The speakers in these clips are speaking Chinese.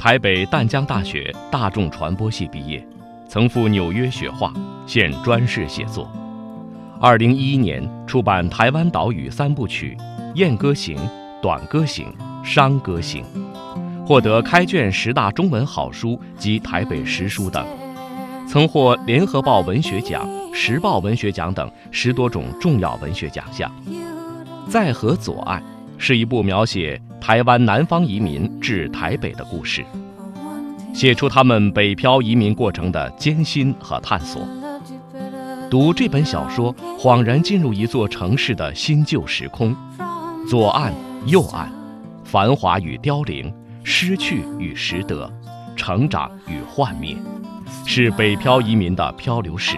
台北淡江大学大众传播系毕业，曾赴纽约学画，现专事写作。二零一一年出版台湾岛屿三部曲《燕歌行》《短歌行》《山歌行》，获得开卷十大中文好书及台北时书等，曾获联合报文学奖、时报文学奖等十多种重要文学奖项。在河左岸是一部描写。台湾南方移民至台北的故事，写出他们北漂移民过程的艰辛和探索。读这本小说，恍然进入一座城市的新旧时空，左岸、右岸，繁华与凋零，失去与拾得，成长与幻灭，是北漂移民的漂流史，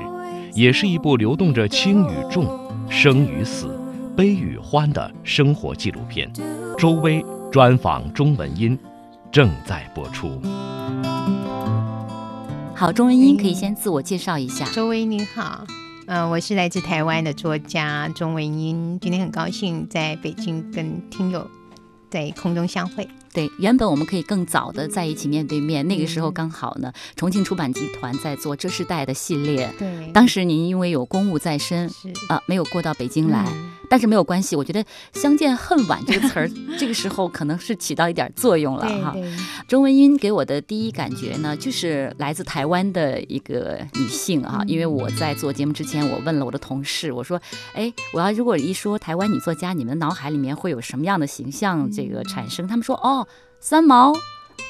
也是一部流动着轻与重、生与死、悲与欢的生活纪录片。周薇专访钟文音正在播出。好，钟文音可以先自我介绍一下。周薇您好，嗯，我是来自台湾的作家钟文音，今天很高兴在北京跟听友在空中相会。对，原本我们可以更早的在一起面对面，那个时候刚好呢，重庆出版集团在做这世代的系列。对，当时您因为有公务在身，啊，没有过到北京来。但是没有关系，我觉得“相见恨晚”这个词儿，这个时候可能是起到一点作用了哈。钟文英给我的第一感觉呢，就是来自台湾的一个女性啊。因为我在做节目之前，我问了我的同事，我说：“哎，我要如果一说台湾女作家，你们脑海里面会有什么样的形象这个产生？”他们说：“哦，三毛。”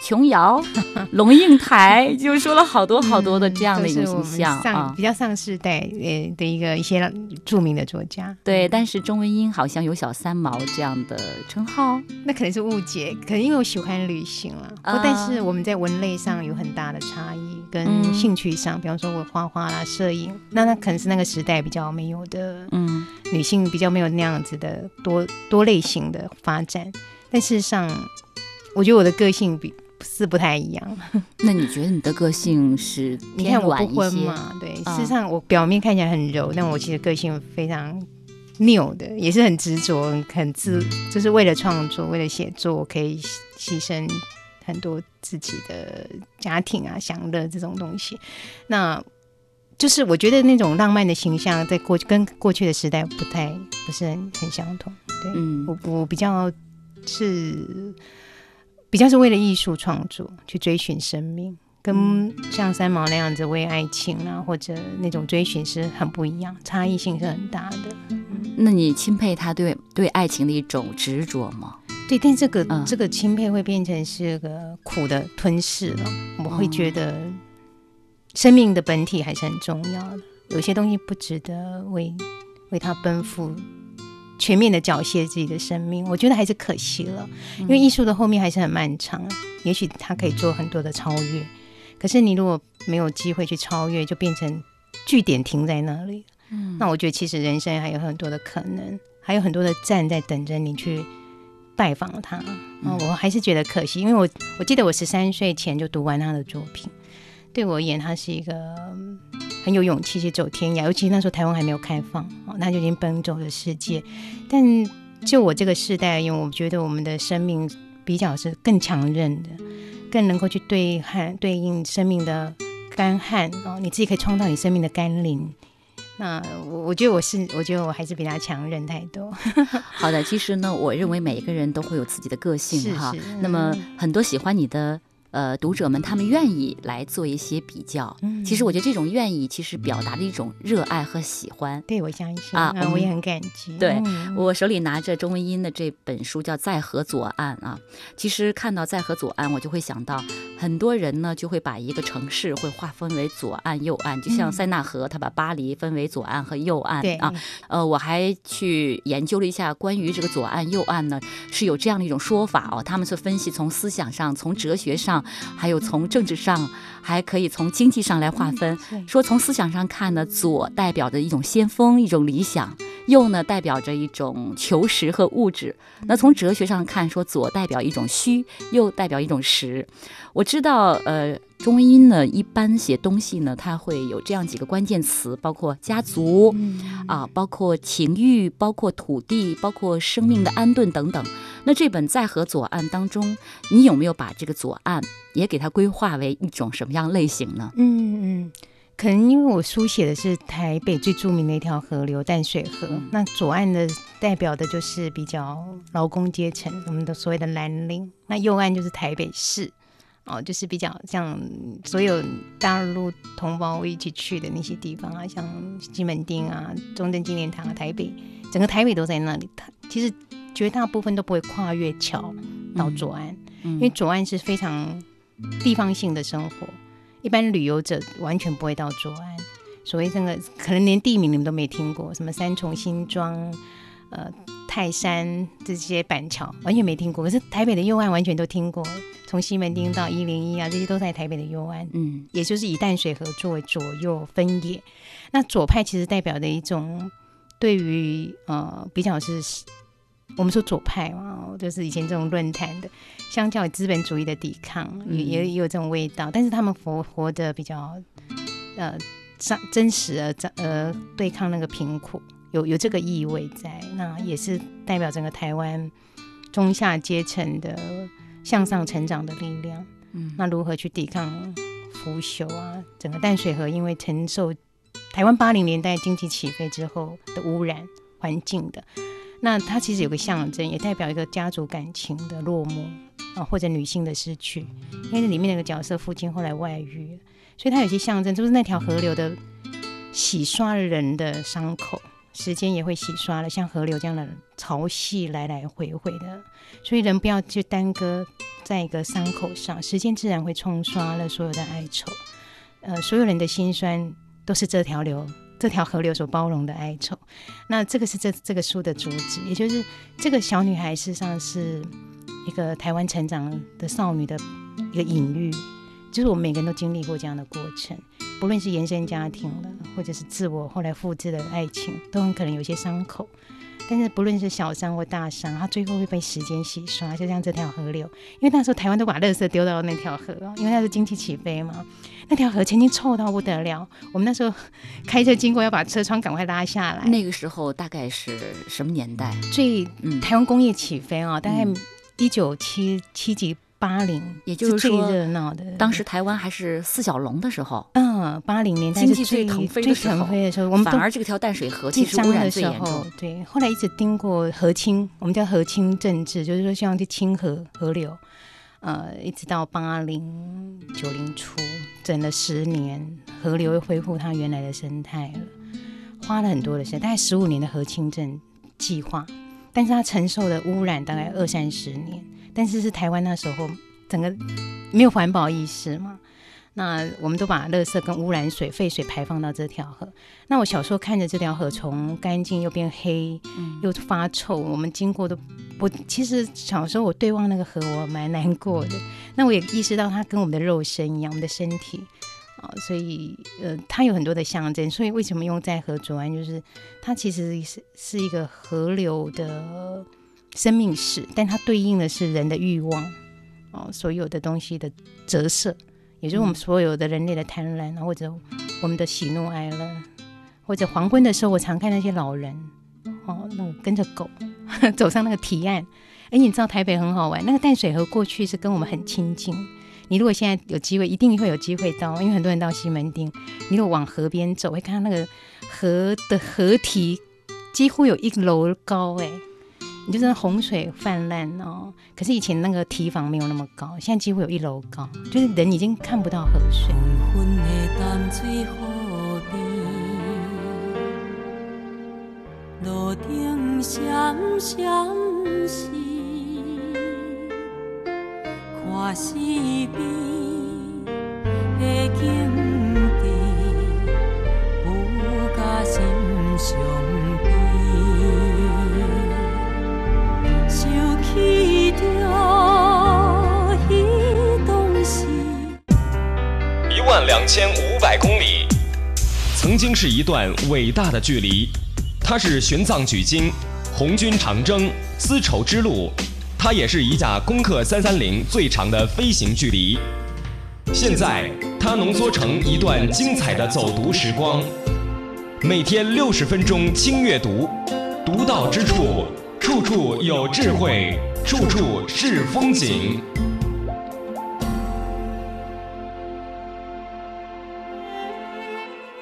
琼瑶、龙应台，就说了好多好多的这样的一个形象啊，比较上世代呃的一个一些著名的作家。对，但是钟文英好像有小三毛这样的称号，那可能是误解，可能因为我喜欢旅行了。但是我们在文类上有很大的差异，跟兴趣上，比方说我画画啦、摄影，那那可能是那个时代比较没有的，嗯，女性比较没有那样子的多多类型的发展。但事实上，我觉得我的个性比。是不太一样。那你觉得你的个性是你看我不婚嘛？对，事实上我表面看起来很柔，但我其实个性非常拗的，也是很执着，很自，就是为了创作，为了写作，我可以牺牲很多自己的家庭啊、享乐这种东西。那就是我觉得那种浪漫的形象，在过去跟过去的时代不太不是很很相同。对，嗯，我我比较是。比较是为了艺术创作去追寻生命，跟像三毛那样子为爱情啊或者那种追寻是很不一样，差异性是很大的。那你钦佩他对对爱情的一种执着吗？对，但这个这个钦佩会变成是个苦的吞噬了。我会觉得生命的本体还是很重要的，有些东西不值得为为他奔赴。全面的缴械自己的生命，我觉得还是可惜了，因为艺术的后面还是很漫长，也许他可以做很多的超越，可是你如果没有机会去超越，就变成据点停在那里。嗯，那我觉得其实人生还有很多的可能，还有很多的站在等着你去拜访他。嗯，我还是觉得可惜，因为我我记得我十三岁前就读完他的作品，对我而言，它是一个。很有勇气去走天涯，尤其那时候台湾还没有开放，哦，他就已经奔走了世界。但就我这个世代而言，我觉得我们的生命比较是更强韧的，更能够去对汉对应生命的干旱哦，你自己可以创造你生命的甘霖。那我我觉得我是，我觉得我还是比他强韧太多。好的，其实呢，我认为每一个人都会有自己的个性哈。那么很多喜欢你的。呃，读者们他们愿意来做一些比较，其实我觉得这种愿意，其实表达的一种热爱和喜欢。对，我相信啊，我也很感激。对我手里拿着钟文音的这本书叫《在河左岸》啊，其实看到《在河左岸》，我就会想到很多人呢就会把一个城市会划分为左岸、右岸，就像塞纳河，他把巴黎分为左岸和右岸啊。呃，我还去研究了一下关于这个左岸、右岸呢，是有这样的一种说法哦，他们是分析从思想上、从哲学上。上，还有从政治上，还可以从经济上来划分。说从思想上看呢，左代表着一种先锋，一种理想。右呢代表着一种求实和物质，那从哲学上看，说左代表一种虚，右代表一种实。我知道，呃，中文音呢一般写东西呢，它会有这样几个关键词，包括家族，啊，包括情欲，包括土地，包括生命的安顿等等。那这本在河左岸当中，你有没有把这个左岸也给它规划为一种什么样类型呢？嗯嗯。可能因为我书写的是台北最著名的一条河流淡水河，那左岸的代表的就是比较劳工阶层，我们的所谓的蓝领；那右岸就是台北市，哦，就是比较像所有大陆同胞一起去的那些地方啊，像西门町啊、中正纪念堂啊、台北，整个台北都在那里。它其实绝大部分都不会跨越桥到左岸，因为左岸是非常地方性的生活。一般旅游者完全不会到左岸，所谓那个可能连地名你们都没听过，什么三重新庄、呃泰山这些板桥完全没听过。可是台北的右岸完全都听过，从西门町到一零一啊，这些都在台北的右岸。嗯，也就是以淡水河作为左右分野。那左派其实代表的一种对于呃比较是。我们说左派嘛，就是以前这种论坛的，相较于资本主义的抵抗，也也有这种味道。但是他们活活得比较呃真真实而呃对抗那个贫苦，有有这个意味在。那也是代表整个台湾中下阶层的向上成长的力量。嗯，那如何去抵抗腐朽啊？整个淡水河因为承受台湾八零年代经济起飞之后的污染环境的。那它其实有个象征，也代表一个家族感情的落寞啊，或者女性的失去。因为里面那个角色父亲后来外遇，所以它有些象征，就是那条河流的洗刷人的伤口，时间也会洗刷了，像河流这样的潮汐来来回回的。所以人不要去耽搁在一个伤口上，时间自然会冲刷了所有的哀愁。呃，所有人的心酸都是这条流。这条河流所包容的哀愁，那这个是这这个书的主旨，也就是这个小女孩事实上是一个台湾成长的少女的一个隐喻，就是我们每个人都经历过这样的过程，不论是原生家庭的，或者是自我后来复制的爱情，都很可能有些伤口。但是不论是小伤或大伤，它最后会被时间洗刷，就像这条河流。因为那时候台湾都把垃圾丢到那条河，因为那是经济起飞嘛。那条河曾经臭到不得了，我们那时候开车经过要把车窗赶快拉下来。那个时候大概是什么年代？最台湾工业起飞啊，大概一九七七几。八零，也就是说，最热闹的，当时台湾还是四小龙的时候。嗯，八零年代经济最腾飞的时候，我们反而这个条淡水河其实污染最严重。对，后来一直盯过河清，我们叫河清政治，就是说希望去清河河流。呃，一直到八零九零初，整了十年，河流又恢复它原来的生态了，花了很多的时间，大概十五年的河清镇计划，但是它承受的污染大概二三十年。但是是台湾那时候整个没有环保意识嘛，那我们都把垃圾跟污染水、废水排放到这条河。那我小时候看着这条河从干净又变黑，又发臭，我们经过都，我其实小时候我对望那个河，我蛮难过的。那我也意识到它跟我们的肉身一样，我们的身体啊，所以呃，它有很多的象征。所以为什么用在河左岸，就是它其实是是一个河流的。生命史，但它对应的是人的欲望哦，所有的东西的折射，也就是我们所有的人类的贪婪，或者我们的喜怒哀乐，或者黄昏的时候，我常看那些老人哦，那个跟着狗 走上那个堤岸。哎，你知道台北很好玩，那个淡水河过去是跟我们很亲近。你如果现在有机会，一定会有机会到，因为很多人到西门町，你如果往河边走，会看到那个河的河堤几乎有一楼高，哎。你就是洪水泛滥哦，可是以前那个堤防没有那么高，现在几乎有一楼高，就是人已经看不到河水。路灯闪闪时，看四边两千五百公里，曾经是一段伟大的距离。它是玄奘取经、红军长征、丝绸之路，它也是一架攻克三三零最长的飞行距离。现在，它浓缩成一段精彩的走读时光。每天六十分钟轻阅读，独到之处，处处有智慧，处处是风景。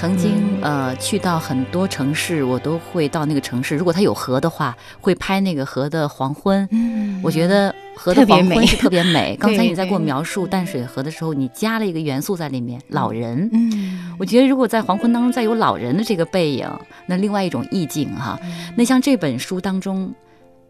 曾经呃去到很多城市，我都会到那个城市。如果它有河的话，会拍那个河的黄昏。嗯，我觉得河的黄昏是特别美。刚才你在给我描述淡水河的时候，你加了一个元素在里面——老人。嗯，我觉得如果在黄昏当中再有老人的这个背影，那另外一种意境哈。那像这本书当中，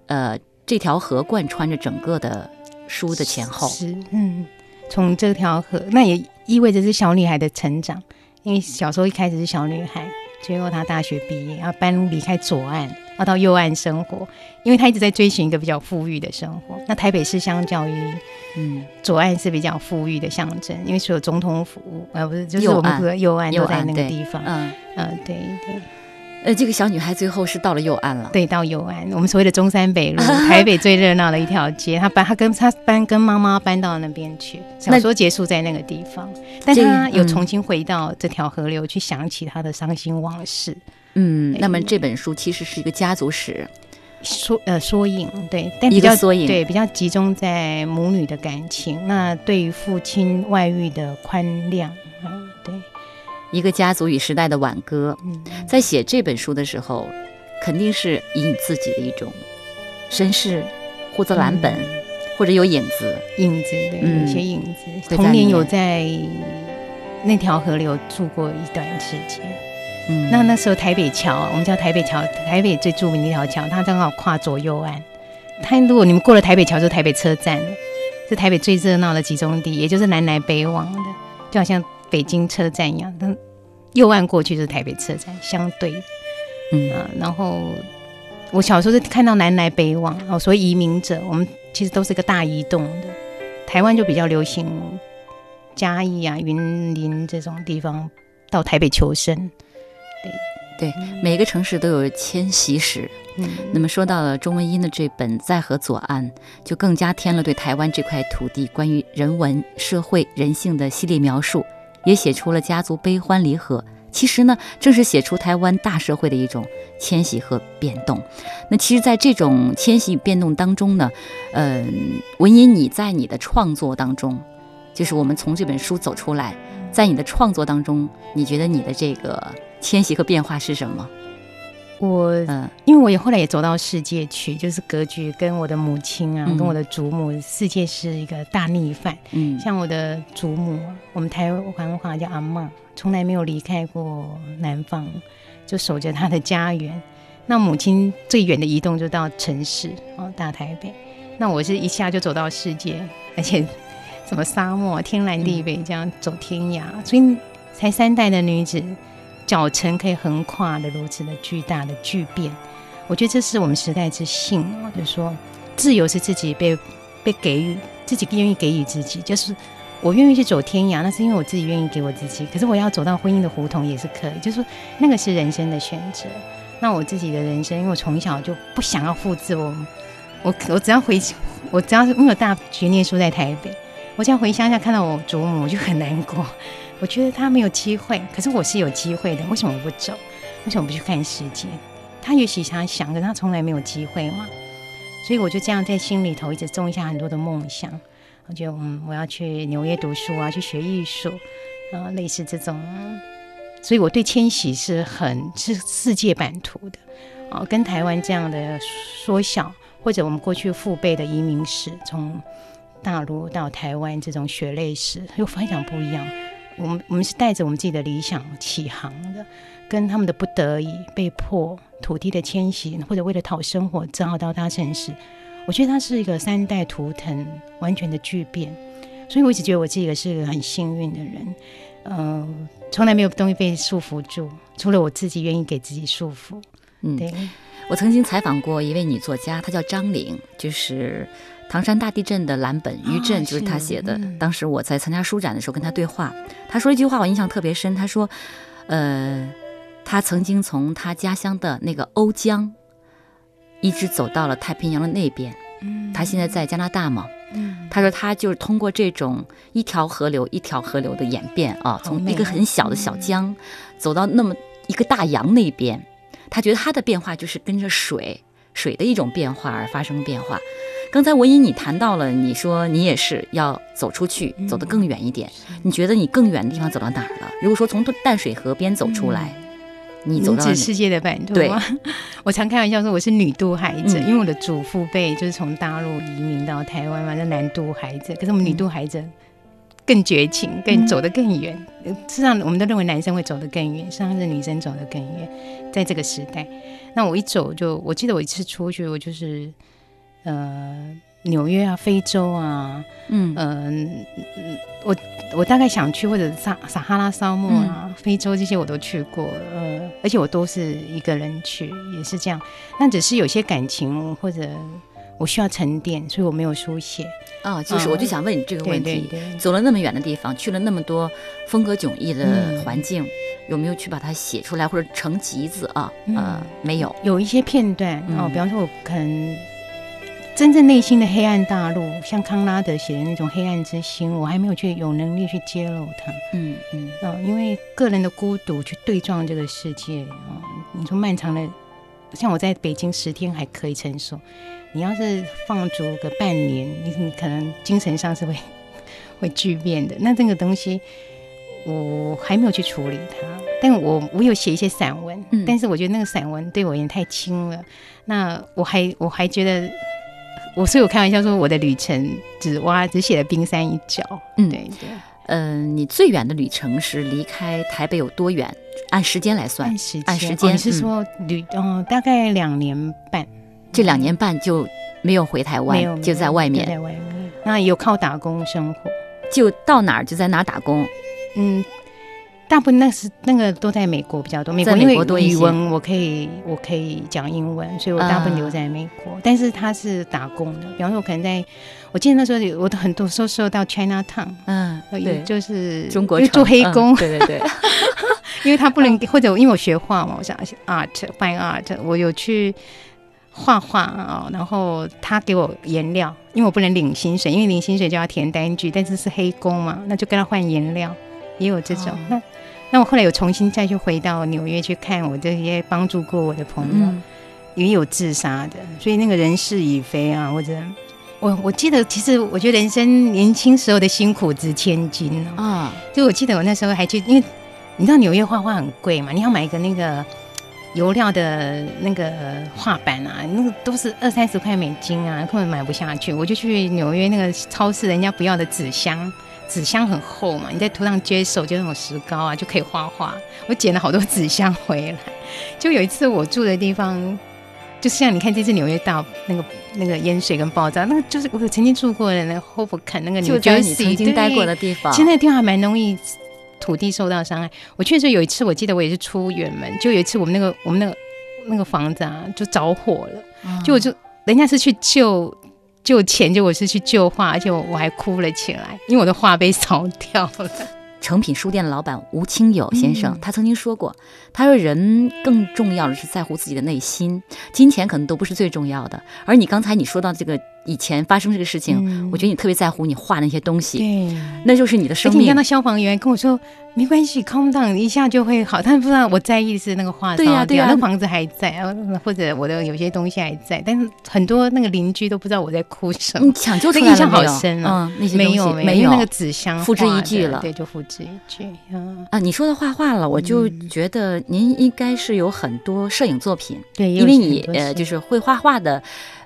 呃，这条河贯穿着整个的书的前后。是，嗯，从这条河，那也意味着是小女孩的成长。因为小时候一开始是小女孩，最后她大学毕业，要搬离开左岸，要到右岸生活。因为她一直在追寻一个比较富裕的生活。那台北市相较于，嗯，左岸是比较富裕的象征，因为所有总统府，呃，不是，就是我们的右岸都在那个地方。嗯嗯，对对。呃，这个小女孩最后是到了右岸了。对，到右岸，我们所谓的中山北路，台北最热闹的一条街。她搬，她跟她搬，跟妈妈搬到那边去。小说结束在那个地方，但她有重新回到这条河流，去想起她的伤心往事。嗯，那么这本书其实是一个家族史，缩呃缩影，对，但比较缩影，对，比较集中在母女的感情。那对于父亲外遇的宽谅。一个家族与时代的挽歌，在写这本书的时候，肯定是以你自己的一种身世，或者蓝本，或者有影子，影子对，有些影子。童年有在那条河流住过一段时间，嗯，那那时候台北桥，我们叫台北桥，台北最著名的一条桥，它正好跨左右岸。它如果你们过了台北桥，就是台北车站，是台北最热闹的集中地，也就是南来北往的，就好像。北京车站一样，但右岸过去就是台北车站，相对，嗯啊，然后我小时候是看到南来北往，哦，所以移民者，我们其实都是个大移动的。台湾就比较流行嘉义啊、云林这种地方到台北求生，对对，每个城市都有迁徙史。嗯，那么说到了钟文英的这本《在河左岸》，就更加添了对台湾这块土地关于人文、社会、人性的系列描述。也写出了家族悲欢离合，其实呢，正是写出台湾大社会的一种迁徙和变动。那其实，在这种迁徙与变动当中呢，嗯，文音，你在你的创作当中，就是我们从这本书走出来，在你的创作当中，你觉得你的这个迁徙和变化是什么？我嗯，因为我也后来也走到世界去，就是格局跟我的母亲啊，跟我的祖母，世界是一个大逆反。嗯，像我的祖母，我们台湾话叫阿妈，从来没有离开过南方，就守着她的家园。那母亲最远的移动就到城市哦，大台北。那我是一下就走到世界，而且什么沙漠、天南地北这样走天涯，所以才三代的女子。小城可以横跨的如此的巨大的巨变，我觉得这是我们时代之幸哦。就是说，自由是自己被被给予，自己愿意给予自己。就是我愿意去走天涯，那是因为我自己愿意给我自己。可是我要走到婚姻的胡同也是可以，就是说那个是人生的选择。那我自己的人生，因为我从小就不想要复制我，我我只要回，我只要是因为我大学念书在台北，我只要回乡下看到我祖母，我就很难过。我觉得他没有机会，可是我是有机会的。为什么我不走？为什么不去看世界？他也许他想，可是他从来没有机会嘛。所以我就这样在心里头一直种下很多的梦想。我就嗯，我要去纽约读书啊，去学艺术啊，类似这种。所以我对迁徙是很是世界版图的啊，跟台湾这样的缩小，或者我们过去父辈的移民史，从大陆到台湾这种血泪史，又非常不一样。我们我们是带着我们自己的理想起航的，跟他们的不得已、被迫、土地的迁徙，或者为了讨生活，只好到大城市。我觉得它是一个三代图腾完全的巨变，所以我一直觉得我自己是一个很幸运的人。嗯，从来没有东西被束缚住，除了我自己愿意给自己束缚。嗯，对。我曾经采访过一位女作家，她叫张玲，就是唐山大地震的蓝本余震就是他写的。当时我在参加书展的时候跟他对话，他说一句话我印象特别深，他说，呃，他曾经从他家乡的那个瓯江，一直走到了太平洋的那边。他，现在在加拿大嘛。嗯，她说他就是通过这种一条河流一条河流的演变啊，从一个很小的小江，走到那么一个大洋那边。他觉得他的变化就是跟着水水的一种变化而发生变化。刚才文英你谈到了，你说你也是要走出去，走得更远一点。你觉得你更远的地方走到哪儿了？如果说从淡水河边走出来，你走到世界的版图吗？我常开玩笑说我是女渡海者，因为我的祖父辈就是从大陆移民到台湾嘛，叫男渡海子。可是我们女渡海子。更绝情，更走得更远。事实上，我们都认为男生会走得更远，实际上是女生走得更远。在这个时代，那我一走就，我记得我一次出去，我就是呃纽约啊，非洲啊，嗯嗯，我我大概想去或者撒撒哈拉沙漠啊，非洲这些我都去过，呃，而且我都是一个人去，也是这样。那只是有些感情或者。我需要沉淀，所以我没有书写。哦，就是我就想问你这个问题：走了那么远的地方，去了那么多风格迥异的环境，有没有去把它写出来或者成集子啊？呃，没有，有一些片段哦。比方说，我可能真正内心的黑暗大陆，像康拉德写的那种黑暗之心，我还没有去有能力去揭露它。嗯嗯，哦，因为个人的孤独去对撞这个世界啊。你说漫长的，像我在北京十天还可以承受。你要是放逐个半年，你你可能精神上是会 会巨变的。那这个东西我还没有去处理它，但我我有写一些散文，但是我觉得那个散文对我也太轻了。那我还我还觉得，我所以我开玩笑说，我的旅程只挖只写了冰山一角。嗯，对对。嗯，你最远的旅程是离开台北有多远？按时间来算，按时按时间。你是说旅？嗯，大概两年半。这两年半就没有回台湾，就在外面。在外面，那有靠打工生活，就到哪儿就在哪儿打工。嗯，大部分那是那个都在美国比较多。美国因为语文我可以我可以讲英文，所以我大部分留在美国。但是他是打工的，比方说我可能在，我记得那时候我很多时候受到 China Town，嗯，对，就是中国做黑工，对对对，因为他不能或者因为我学画嘛，我想 art fine art，我有去。画画啊，然后他给我颜料，因为我不能领薪水，因为领薪水就要填单据，但是是黑工嘛，那就跟他换颜料，也有这种。那那我后来有重新再去回到纽约去看我这些帮助过我的朋友，也有自杀的，所以那个人事已非啊，或者我我记得，其实我觉得人生年轻时候的辛苦值千金啊。就我记得我那时候还去，因为你知道纽约画画很贵嘛，你要买一个那个。油料的那个画板啊，那个都是二三十块美金啊，根本买不下去。我就去纽约那个超市，人家不要的纸箱，纸箱很厚嘛，你在涂上接手就那种石膏啊，就可以画画。我捡了好多纸箱回来。就有一次我住的地方，就像你看这次纽约大那个那个淹水跟爆炸，那个就是我曾经住过的那个 Hoboken 那个，就就是你曾经待过的地方。其实那个地方还蛮容易。土地受到伤害，我确实有一次，我记得我也是出远门，就有一次我们那个我们那个那个房子啊，就着火了，就我就人家是去救救钱，就我是去救画，而且我还哭了起来，因为我的画被烧掉了。诚品书店的老板吴清友先生，他曾经说过，他说人更重要的是在乎自己的内心，金钱可能都不是最重要的。而你刚才你说到这个。以前发生这个事情，我觉得你特别在乎你画那些东西，对，那就是你的生命。你看到消防员跟我说，没关系，calm down，一下就会好。他不知道我在意的是那个画，对呀对呀，那房子还在，或者我的有些东西还在，但是很多那个邻居都不知道我在哭什么。你抢救出来印象好深啊，那些没有没有那个纸箱，付之一炬了，对，就付之一炬。啊，你说的画画了，我就觉得您应该是有很多摄影作品，对，因为你呃就是会画画的，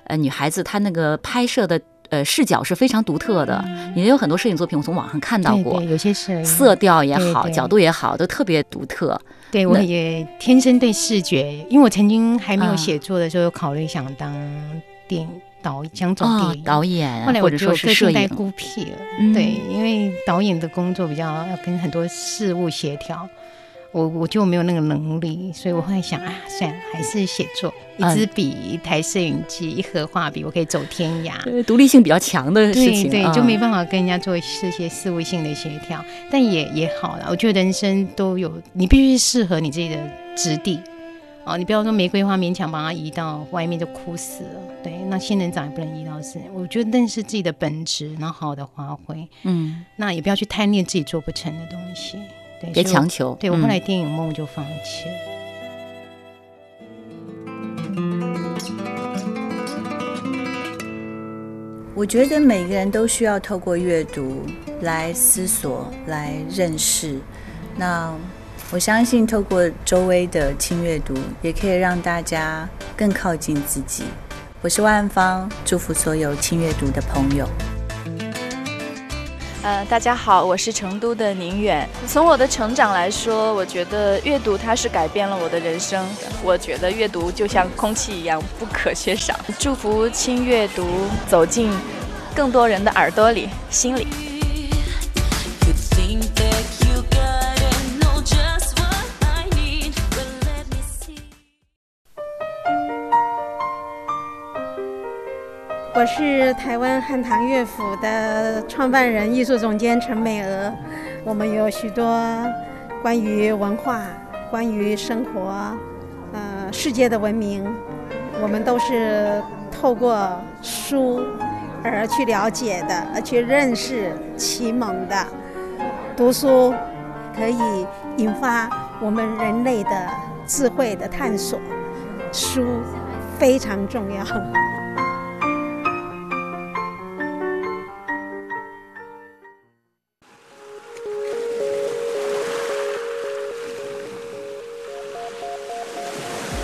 呃女孩子她那个拍摄的。呃，视角是非常独特的。也有很多摄影作品，我从网上看到过，有些是色调也好，角度也好，都特别独特。对我也天生对视觉，因为我曾经还没有写作的时候，有考虑想当电影导，想走电影导演，后来或者说是摄影孤僻了。对，因为导演的工作比较要跟很多事物协调。我我就没有那个能力，所以我会想啊，算了，还是写作。一支笔，一台摄影机，一盒画笔，我可以走天涯。独立性比较强的事情，对，就没办法跟人家做这些思维性的协调。但也也好了，我觉得人生都有，你必须适合你自己的质地。哦，你不要说玫瑰花勉强把它移到外面就枯死了。对，那仙人掌也不能移到是。我觉得认识自己的本质，然后好好的发挥。嗯，那也不要去贪恋自己做不成的东西。对，别强求。对我后来电影梦就放弃了。我觉得每个人都需要透过阅读来思索、来认识。那。我相信，透过周围的轻阅读，也可以让大家更靠近自己。我是万芳，祝福所有轻阅读的朋友。呃，大家好，我是成都的宁远。从我的成长来说，我觉得阅读它是改变了我的人生。我觉得阅读就像空气一样不可缺少。祝福轻阅读走进更多人的耳朵里、心里。我是台湾汉唐乐府的创办人、艺术总监陈美娥。我们有许多关于文化、关于生活、呃世界的文明，我们都是透过书而去了解的，而去认识、启蒙的。读书可以引发我们人类的智慧的探索，书非常重要。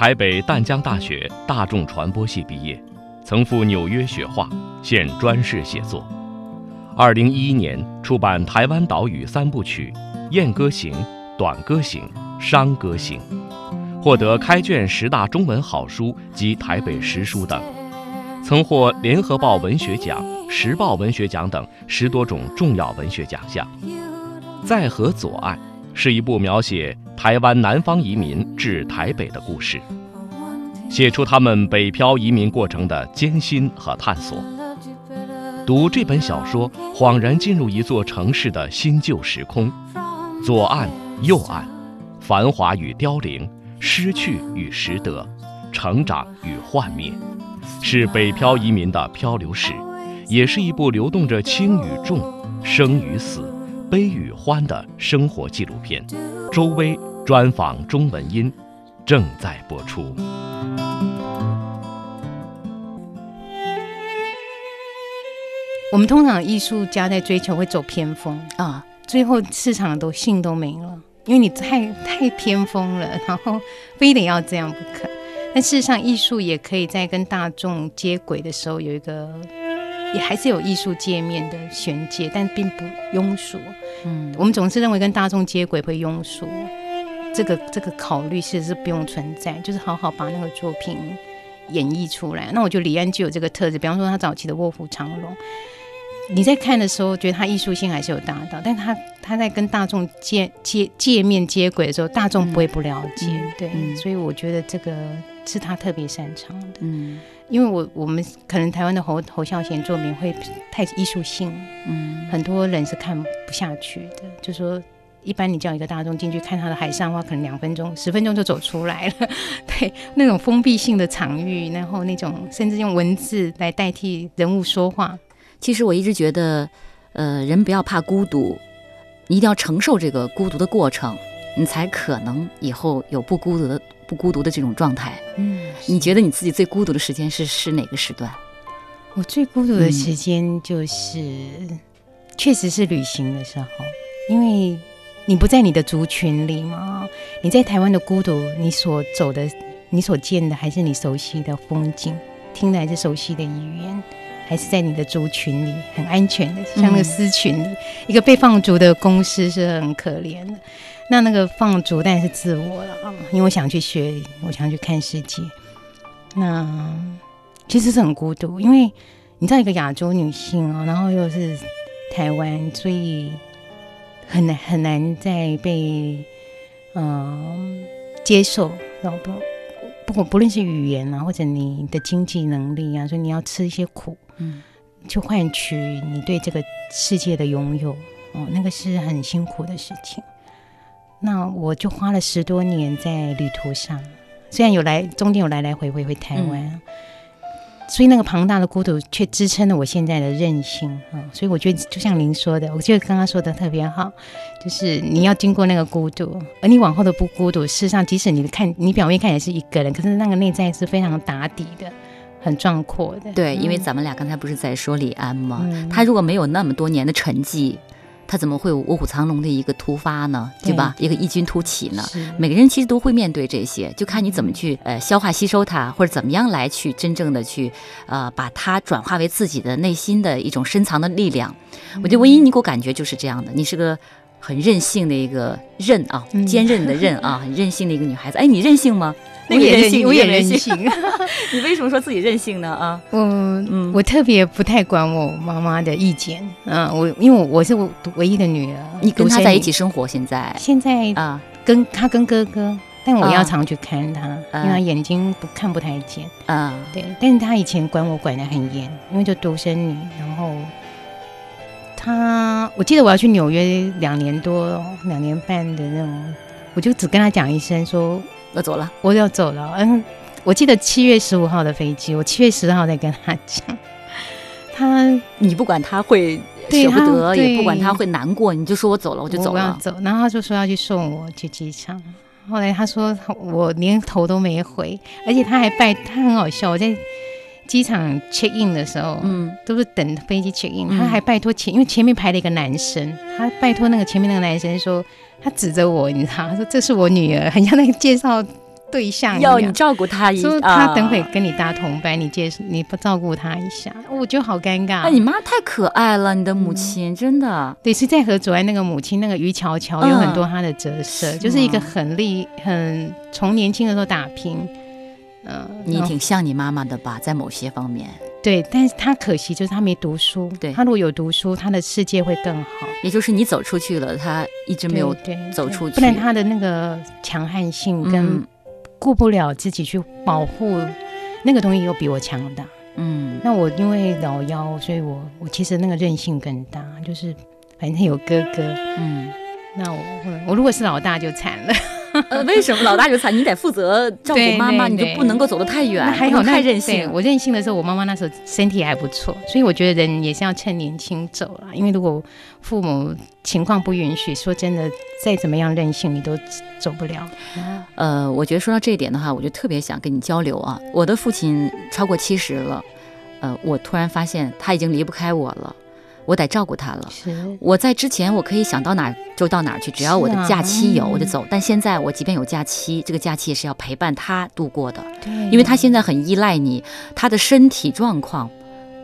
台北淡江大学大众传播系毕业，曾赴纽约学画，现专事写作。二零一一年出版台湾岛屿三部曲《燕歌行》《短歌行》《商歌行》，获得开卷十大中文好书及台北时书等，曾获联合报文学奖、时报文学奖等十多种重要文学奖项。在河左岸是一部描写。台湾南方移民至台北的故事，写出他们北漂移民过程的艰辛和探索。读这本小说，恍然进入一座城市的新旧时空，左岸、右岸，繁华与凋零，失去与拾得，成长与幻灭，是北漂移民的漂流史，也是一部流动着轻与重、生与死、悲与欢的生活纪录片。周薇。专访中文音正在播出。我们通常艺术家在追求会走偏锋啊，最后市场都信都没了，因为你太太偏锋了，然后非得要这样不可。但事实上，艺术也可以在跟大众接轨的时候有一个，也还是有艺术界面的衔接，但并不庸俗。嗯，我们总是认为跟大众接轨会庸俗。这个这个考虑其实是不用存在，就是好好把那个作品演绎出来。那我觉得李安就有这个特质，比方说他早期的《卧虎藏龙》，你在看的时候觉得他艺术性还是有达到，但他他在跟大众接接界面接轨的时候，大众不会不了解。对，所以我觉得这个是他特别擅长的。嗯，因为我我们可能台湾的侯侯孝贤作品会太艺术性，嗯，很多人是看不下去的，就说。一般你叫一个大众进去看他的海上话，可能两分钟、十分钟就走出来了。对，那种封闭性的场域，然后那种甚至用文字来代替人物说话。其实我一直觉得，呃，人不要怕孤独，你一定要承受这个孤独的过程，你才可能以后有不孤独的、不孤独的这种状态。嗯，你觉得你自己最孤独的时间是是哪个时段？我最孤独的时间就是，确实是旅行的时候，因为。你不在你的族群里嘛？你在台湾的孤独，你所走的、你所见的，还是你熟悉的风景，听的还是熟悉的语言，还是在你的族群里很安全的，像那个私群里，一个被放逐的公司是很可怜的。那那个放逐当然是自我了啊，因为我想去学，我想去看世界。那其实是很孤独，因为你知道一个亚洲女性啊，然后又是台湾，所以很难很难再被嗯接受，然后不不管不论是语言啊，或者你的经济能力啊，所以你要吃一些苦，嗯，去换取你对这个世界的拥有，哦，那个是很辛苦的事情。那我就花了十多年在旅途上，虽然有来中间有来来回回回台湾，所以那个庞大的孤独却支撑了我现在的韧性啊！所以我觉得就像您说的，我觉得刚刚说的特别好，就是你要经过那个孤独，而你往后的不孤独。事实上，即使你看你表面看也是一个人，可是那个内在是非常打底的，很壮阔的。对，因为咱们俩刚才不是在说李安吗？他如果没有那么多年的沉寂。他怎么会有卧虎藏龙的一个突发呢？对吧？一个异军突起呢？每个人其实都会面对这些，就看你怎么去呃消化吸收它，或者怎么样来去真正的去呃把它转化为自己的内心的一种深藏的力量。我觉得唯一，你给我感觉就是这样的，你是个。很任性的一个任啊，坚韧的韧啊，很任性的一个女孩子。哎，你任性吗？我也任性，我也任性。你为什么说自己任性呢？啊，我我特别不太管我妈妈的意见。嗯，我因为我我是我唯一的女儿。你跟她在一起生活？现在现在啊，跟她跟哥哥，但我要常去看她，因为她眼睛不看不太见。啊，对。但是她以前管我管的很严，因为就独生女，然后。他，我记得我要去纽约两年多、两年半的那种，我就只跟他讲一声说我走了，我要走了。嗯，我记得七月十五号的飞机，我七月十号再跟他讲。他，你不管他会舍不得，也不管他会难过，你就说我走了，我就走了。我要走，然后他就说要去送我去机场。后来他说我连头都没回，而且他还拜，他很好笑，我在。机场 check in 的时候，嗯，都是等飞机 check in，他还拜托前，因为前面排了一个男生，他拜托那个前面那个男生说，他指着我，你知道，他说这是我女儿，很像那个介绍对象一样，要你照顾他一下，说他等会跟你搭同班，你介你不照顾他一下，我觉得好尴尬。你妈太可爱了，你的母亲真的，对，是在和左岸那个母亲那个于乔乔有很多她的折射，就是一个很厉很从年轻的时候打拼。嗯，你挺像你妈妈的吧，在某些方面。对，但是他可惜就是他没读书。对，他如果有读书，他的世界会更好。也就是你走出去了，他一直没有走出去。不然他的那个强悍性跟顾不了自己去保护那个东西，又比我强大。嗯，那我因为老幺，所以我我其实那个韧性更大，就是反正有哥哥。嗯，那我我如果是老大就惨了。呃，为什么老大有惨？你得负责照顾妈妈，你就不能够走得太远，还有太任性。我任性的时候，我妈妈那时候身体还不错，所以我觉得人也是要趁年轻走了。因为如果父母情况不允许，说真的，再怎么样任性，你都走不了。呃，我觉得说到这一点的话，我就特别想跟你交流啊。我的父亲超过七十了，呃，我突然发现他已经离不开我了。我得照顾他了。是，我在之前我可以想到哪儿就到哪儿去，只要我的假期有我就走。但现在我即便有假期，这个假期也是要陪伴他度过的。对，因为他现在很依赖你，他的身体状况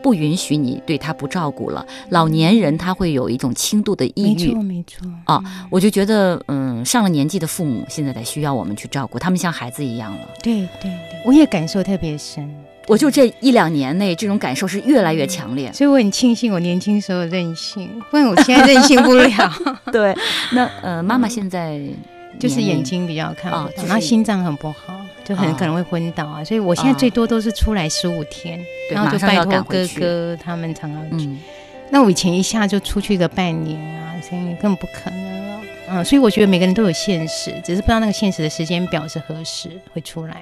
不允许你对他不照顾了。老年人他会有一种轻度的抑郁，没错没错。啊，我就觉得，嗯，上了年纪的父母现在得需要我们去照顾，他们像孩子一样了。对对对，我也感受特别深。我就这一两年内，这种感受是越来越强烈，所以我很庆幸我年轻时候任性，不然我现在任性不了。对，那呃，妈妈现在就是眼睛比较看不到，然后心脏很不好，就很可能会昏倒啊。所以我现在最多都是出来十五天，然后就拜托哥哥他们常常去。那我以前一下就出去个半年啊，现在根本不可能了。嗯，所以我觉得每个人都有现实，只是不知道那个现实的时间表是何时会出来。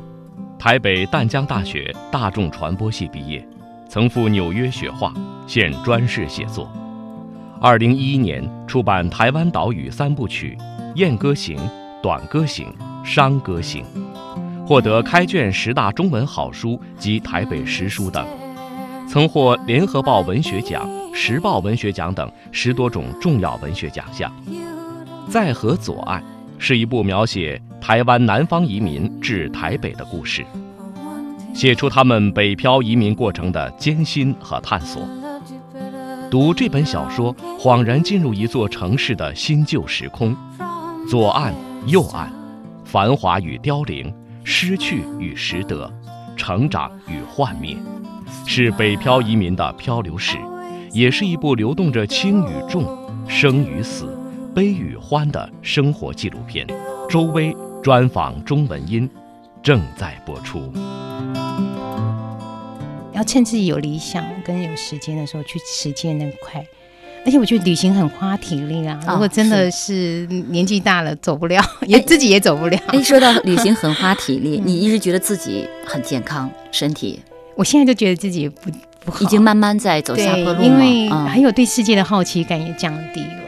台北淡江大学大众传播系毕业，曾赴纽约学画，现专事写作。二零一一年出版台湾岛屿三部曲《燕歌行》《短歌行》《山歌行》，获得开卷十大中文好书及台北时书等，曾获联合报文学奖、时报文学奖等十多种重要文学奖项。在河左岸是一部描写。台湾南方移民至台北的故事，写出他们北漂移民过程的艰辛和探索。读这本小说，恍然进入一座城市的新旧时空，左岸、右岸，繁华与凋零，失去与拾得，成长与幻灭，是北漂移民的漂流史，也是一部流动着轻与重、生与死、悲与欢的生活纪录片。周薇。专访中文音正在播出。要趁自己有理想跟有时间的时候去实践那块，而且我觉得旅行很花体力啊。如果真的是年纪大了走不了，也自己也走不了。一，说到旅行很花体力，你一直觉得自己很健康身体？我现在就觉得自己不不好，已经慢慢在走下坡路因为还有对世界的好奇感也降低了。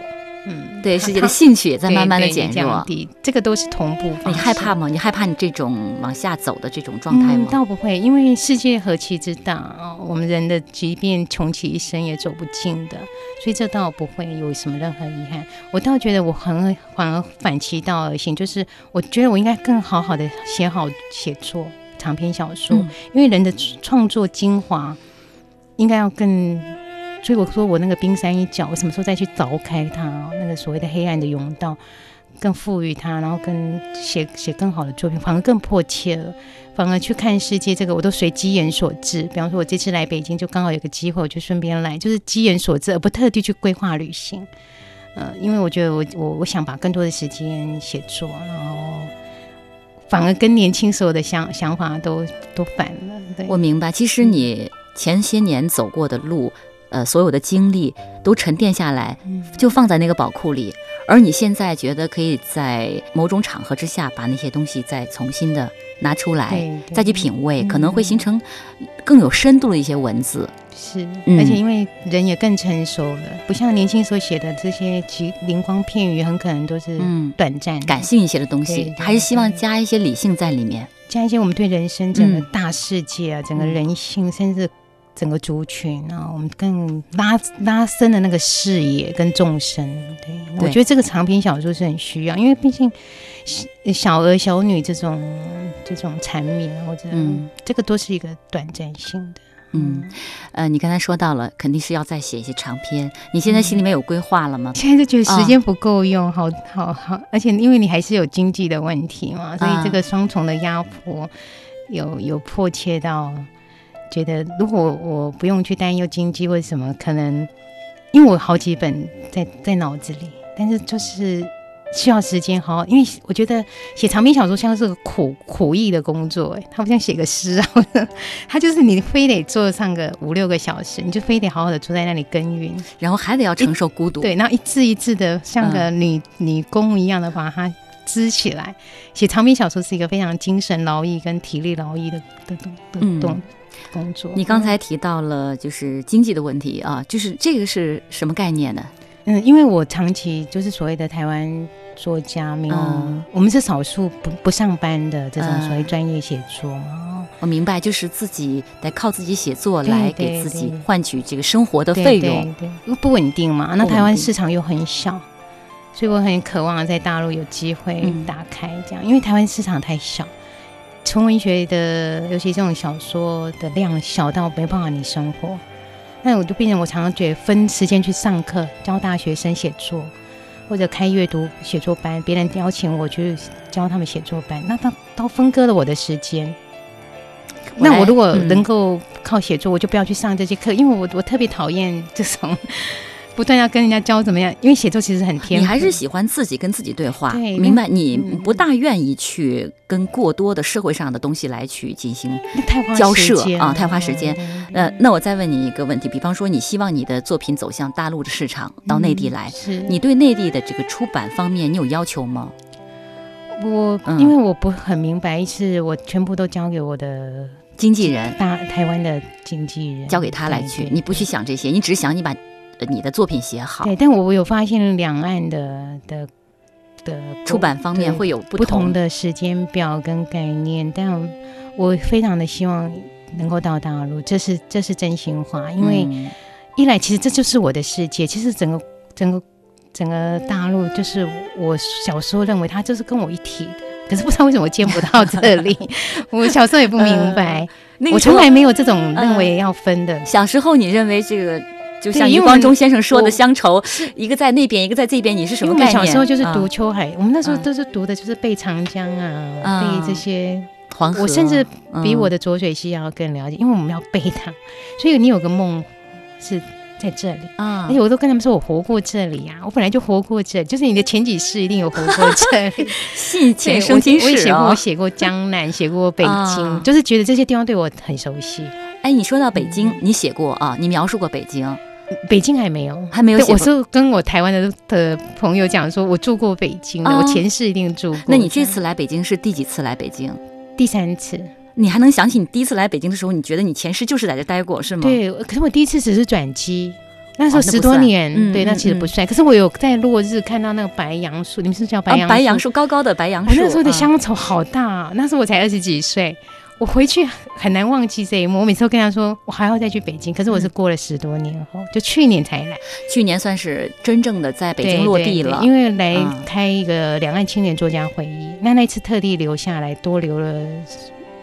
对世界的兴趣也在慢慢的减弱，这个都是同步。你害怕吗？你害怕你这种往下走的这种状态吗？倒不会，因为世界何其之大，我们人的即便穷其一生也走不尽的，所以这倒不会有什么任何遗憾。我倒觉得我很反而反其道而行，就是我觉得我应该更好好的写好写作长篇小说，因为人的创作精华应该要更。所以我说，我那个冰山一角，我什么时候再去凿开它？那个所谓的黑暗的甬道，更赋予它，然后跟写写更好的作品，反而更迫切了。反而去看世界，这个我都随机缘所致。比方说，我这次来北京，就刚好有个机会，我就顺便来，就是机缘所致，而不特地去规划旅行。呃，因为我觉得我我我想把更多的时间写作，然后反而跟年轻时候的想想法都都反了。对我明白，其实你前些年走过的路。呃，所有的经历都沉淀下来，就放在那个宝库里。而你现在觉得可以在某种场合之下，把那些东西再重新的拿出来，再去品味，可能会形成更有深度的一些文字。是，而且因为人也更成熟了，不像年轻时候写的这些极灵光片语，很可能都是短暂、感性一些的东西。还是希望加一些理性在里面，加一些我们对人生整个大世界啊，整个人性，甚至。整个族群啊，我们更拉拉伸的那个视野跟众生，对我觉得这个长篇小说是很需要，因为毕竟小儿小女这种这种缠绵或者嗯，这个都是一个短暂性的。嗯，呃，你刚才说到了，肯定是要再写一些长篇。你现在心里面有规划了吗？现在就觉得时间不够用，好好好，而且因为你还是有经济的问题嘛，所以这个双重的压迫有有迫切到。觉得如果我不用去担忧经济或者什么，可能因为我好几本在在脑子里，但是就是需要时间好好，因为我觉得写长篇小说像是个苦苦役的工作，哎，它不像写个诗啊，它就是你非得坐上个五六个小时，你就非得好好的坐在那里耕耘，然后还得要承受孤独，对，然后一字一字的像个女女工一样的把它支起来。写长篇小说是一个非常精神劳役跟体力劳役的的动动。工作，你刚才提到了就是经济的问题啊，就是这个是什么概念呢？嗯，因为我长期就是所谓的台湾作家，没有，我们是少数不不上班的这种所谓专业写作嘛。我明白，就是自己得靠自己写作来给自己换取这个生活的费用，对，不稳定嘛。那台湾市场又很小，所以我很渴望在大陆有机会打开这样，因为台湾市场太小。纯文学的，尤其这种小说的量小到没办法你生活，那我就变成我常常觉得分时间去上课教大学生写作，或者开阅读写作班，别人邀请我去教他们写作班，那他都分割了我的时间。那我如果能够靠写作，我就不要去上这些课，因为我我特别讨厌这种。不断要跟人家教怎么样？因为写作其实很天，你还是喜欢自己跟自己对话。明白？你不大愿意去跟过多的社会上的东西来去进行交涉啊，太花时间。呃，那我再问你一个问题，比方说，你希望你的作品走向大陆的市场，到内地来，你对内地的这个出版方面，你有要求吗？我因为我不很明白，是我全部都交给我的经纪人，大台湾的经纪人，交给他来去，你不去想这些，你只想你把你的作品写好。对，但我我有发现两岸的的的出版方面会有不同的时间表跟概念，但我非常的希望能够到大陆，这是这是真心话，因为一来其实这就是我的世界，其实整个整个。整个大陆就是我小时候认为它就是跟我一体的，可是不知道为什么见不到这里。我小时候也不明白，我从来没有这种认为要分的。小时候你认为这个就像余光中先生说的乡愁，一个在那边，一个在这边，你是什么概念？小时候就是读秋海，我们那时候都是读的就是背长江啊，背这些黄河。我甚至比我的浊水溪要更了解，因为我们要背它。所以你有个梦是。在这里啊！而且我都跟他们说，我活过这里啊，我本来就活过这，就是你的前几世一定有活过这里。信前生今世我写过，我写过江南，写过北京，就是觉得这些地方对我很熟悉。哎，你说到北京，你写过啊？你描述过北京？北京还没有，还没有。我是跟我台湾的的朋友讲说，我住过北京的，我前世一定住过。那你这次来北京是第几次来北京？第三次。你还能想起你第一次来北京的时候，你觉得你前世就是在这待过，是吗？对，可是我第一次只是转机，那时候十多年，对，那其实不算。可是我有在落日看到那个白杨树，你们是叫白杨？白杨树，高高的白杨树。那时候的乡愁好大，那时候我才二十几岁，我回去很难忘记这一幕。我每次都跟他说，我还要再去北京。可是我是过了十多年后，就去年才来。去年算是真正的在北京落地了，因为来开一个两岸青年作家会议，那那次特地留下来，多留了。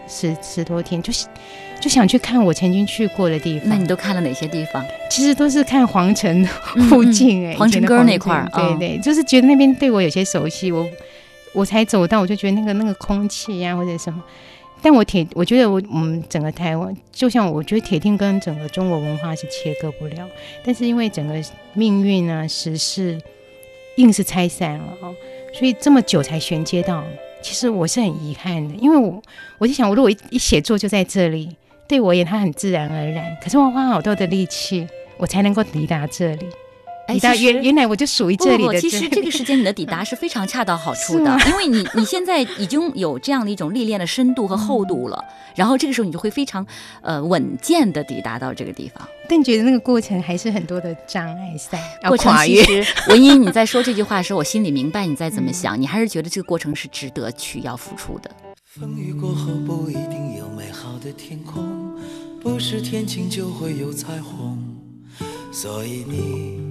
十十多天，就是就想去看我曾经去过的地方。那你都看了哪些地方？其实都是看皇城附近，哎，皇城根那块儿，对对，就是觉得那边对我有些熟悉。我我才走到，我就觉得那个那个空气呀，或者什么。但我铁，我觉得我我们整个台湾，就像我觉得铁定跟整个中国文化是切割不了。但是因为整个命运啊、时事，硬是拆散了哦，所以这么久才衔接到。其实我是很遗憾的，因为我我就想，我如果一一写作就在这里，对我而言它很自然而然。可是我花好多的力气，我才能够抵达这里。原原来我就属于这里的。其实这个时间你的抵达是非常恰到好处的，因为你你现在已经有这样的一种历练的深度和厚度了，然后这个时候你就会非常呃稳健的抵达到这个地方。但觉得那个过程还是很多的障碍赛，过程其实 文英你在说这句话的时候，我心里明白你在怎么想，你还是觉得这个过程是值得去要付出的。风雨过后不一定有美好的天空，不是天晴就会有彩虹，所以你。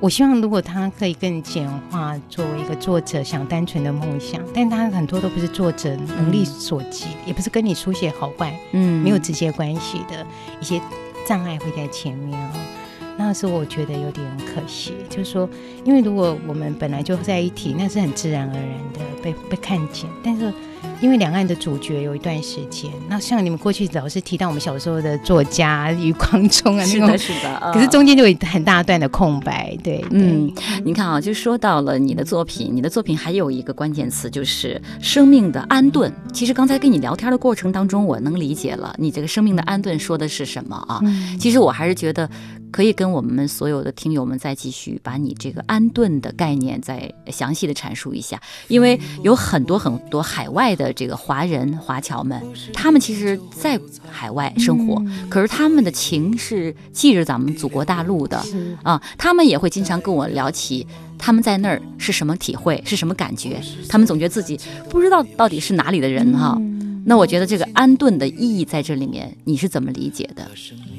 我希望，如果他可以更简化，作为一个作者想单纯的梦想，但他很多都不是作者能力所及，也不是跟你书写好坏，嗯，没有直接关系的一些障碍会在前面哦，那是我觉得有点可惜。就是说，因为如果我们本来就在一起，那是很自然而然的被被看见，但是。因为两岸的主角有一段时间，那像你们过去老是提到我们小时候的作家余光中啊，是的，是的，可是中间就有很大段的空白，对，嗯，你看啊，就说到了你的作品，你的作品还有一个关键词就是生命的安顿。其实刚才跟你聊天的过程当中，我能理解了你这个生命的安顿说的是什么啊？其实我还是觉得。可以跟我们所有的听友们再继续把你这个安顿的概念再详细的阐述一下，因为有很多很多海外的这个华人华侨们，他们其实，在海外生活，可是他们的情是记着咱们祖国大陆的啊，他们也会经常跟我聊起他们在那儿是什么体会，是什么感觉，他们总觉得自己不知道到底是哪里的人哈。那我觉得这个安顿的意义在这里面，你是怎么理解的？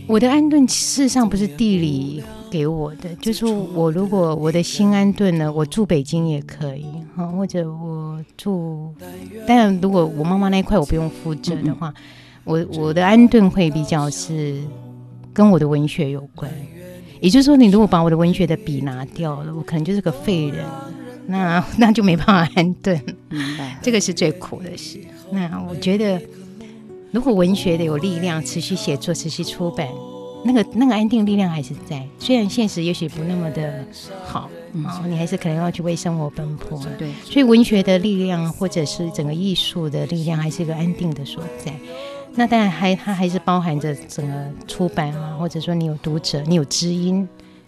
我的安顿事实上不是地理给我的，就是我如果我的心安顿了，我住北京也可以哈，或者我住，但如果我妈妈那一块我不用负责的话，我我的安顿会比较是跟我的文学有关。也就是说，你如果把我的文学的笔拿掉了，我可能就是个废人，那 那就没办法安顿。明白，这个是最苦的事。那我觉得，如果文学的有力量，持续写作，持续出版，那个那个安定力量还是在，虽然现实也许不那么的好啊，你还是可能要去为生活奔波。对，所以文学的力量或者是整个艺术的力量，还是一个安定的所在。那当然还它还是包含着整个出版啊，或者说你有读者，你有知音，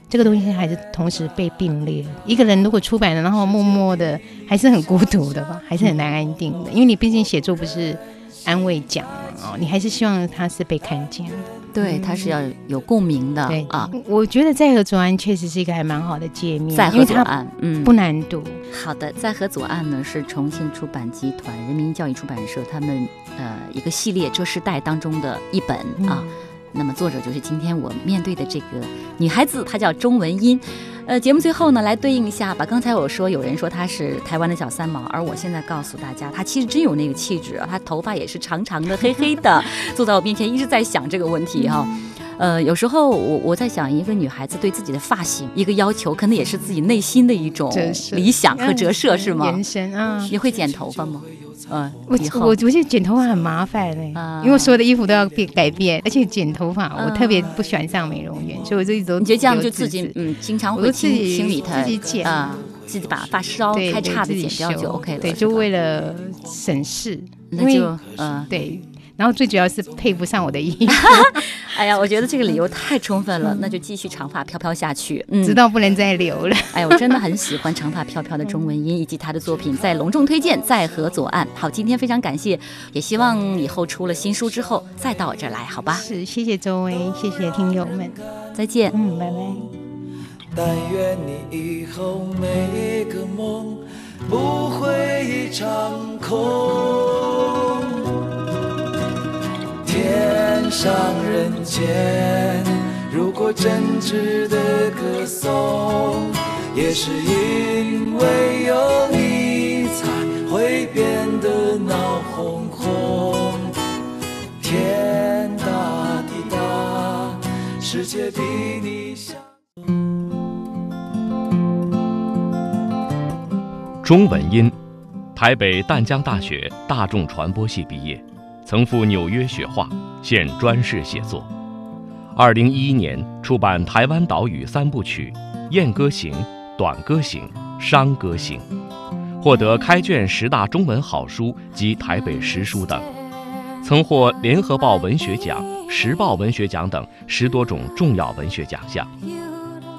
这个东西还是同时被并列。一个人如果出版了，然后默默的，还是很孤独的吧，还是很难安定的，因为你毕竟写作不是安慰奖哦，你还是希望他是被看见的。对，它是要有共鸣的。对啊，我觉得在河左岸确实是一个还蛮好的界面。在河左岸，嗯，不难读。好的，在河左岸呢是重庆出版集团人民教育出版社他们呃一个系列这世代当中的一本啊。那么作者就是今天我面对的这个女孩子，她叫钟文英。呃，节目最后呢，来对应一下吧。刚才我说有人说她是台湾的小三毛，而我现在告诉大家，她其实真有那个气质。她头发也是长长的、黑黑的，坐在我面前一直在想这个问题哈。呃，有时候我我在想，一个女孩子对自己的发型一个要求，可能也是自己内心的一种理想和折射，是吗？延伸啊，你会剪头发吗？嗯，我我我觉得剪头发很麻烦嘞，因为所有的衣服都要变改变，而且剪头发我特别不喜欢上美容院，所以我就一直都你觉得这样就自己嗯，经常会自己清理它，自己剪啊，自己把发梢开叉的剪掉就 OK 了，对，就为了省事，那就嗯对。然后最主要是配不上我的衣服，哎呀，我觉得这个理由太充分了，那就继续长发飘飘下去，嗯，直到不能再留了。哎呀，我真的很喜欢长发飘飘的中文音以及他的作品，在隆重推荐《在河左岸》。好，今天非常感谢，也希望以后出了新书之后再到我这儿来，好吧？是，谢谢周薇，谢谢听友们，再见，嗯，拜拜。但愿你以后每个梦不会一场空。天上人间，如果真挚的歌颂，也是因为有你才会变得闹哄哄。天大地大，世界比你小。中文音，台北淡江大学大众传播系毕业。曾赴纽约学画，现专事写作。二零一一年出版台湾岛屿三部曲《燕歌行》《短歌行》《商歌行》，获得开卷十大中文好书及台北时书等，曾获联合报文学奖、时报文学奖等十多种重要文学奖项。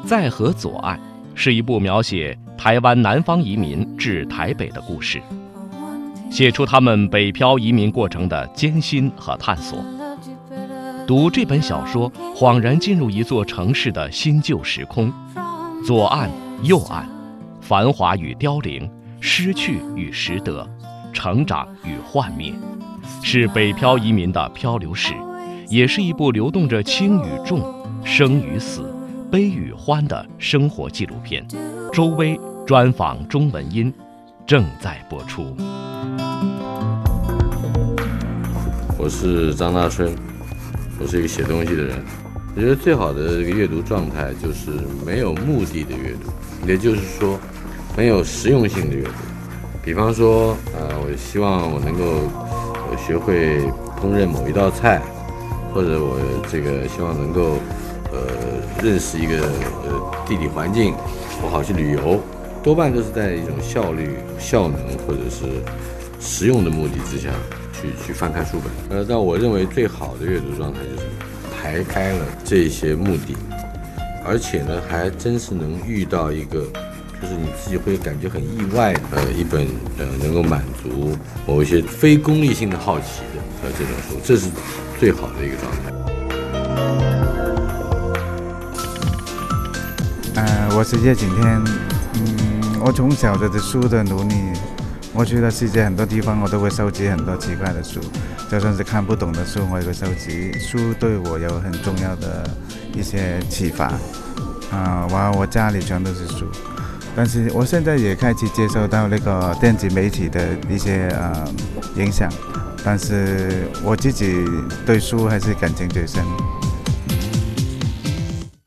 在河左岸是一部描写台湾南方移民至台北的故事。写出他们北漂移民过程的艰辛和探索。读这本小说，恍然进入一座城市的新旧时空，左岸、右岸，繁华与凋零，失去与拾得，成长与幻灭，是北漂移民的漂流史，也是一部流动着轻与重、生与死、悲与欢的生活纪录片。周薇专访钟文音，正在播出。我是张大春，我是一个写东西的人。我觉得最好的这个阅读状态就是没有目的的阅读，也就是说，没有实用性的阅读。比方说，呃，我希望我能够学会烹饪某一道菜，或者我这个希望能够呃认识一个呃地理环境，我好去旅游，多半都是在一种效率、效能或者是实用的目的之下。去去翻开书本，呃，但我认为最好的阅读状态就是排开了这些目的，而且呢，还真是能遇到一个，就是你自己会感觉很意外的，呃，一本呃能够满足某一些非功利性的好奇的呃这种书，这是最好的一个状态。呃，我是叶景天，嗯，我从小的书的努力。我去了世界很多地方，我都会收集很多奇怪的书，就算是看不懂的书，我也会收集。书对我有很重要的一些启发。啊，我我家里全都是书，但是我现在也开始接受到那个电子媒体的一些呃影响，但是我自己对书还是感情最深。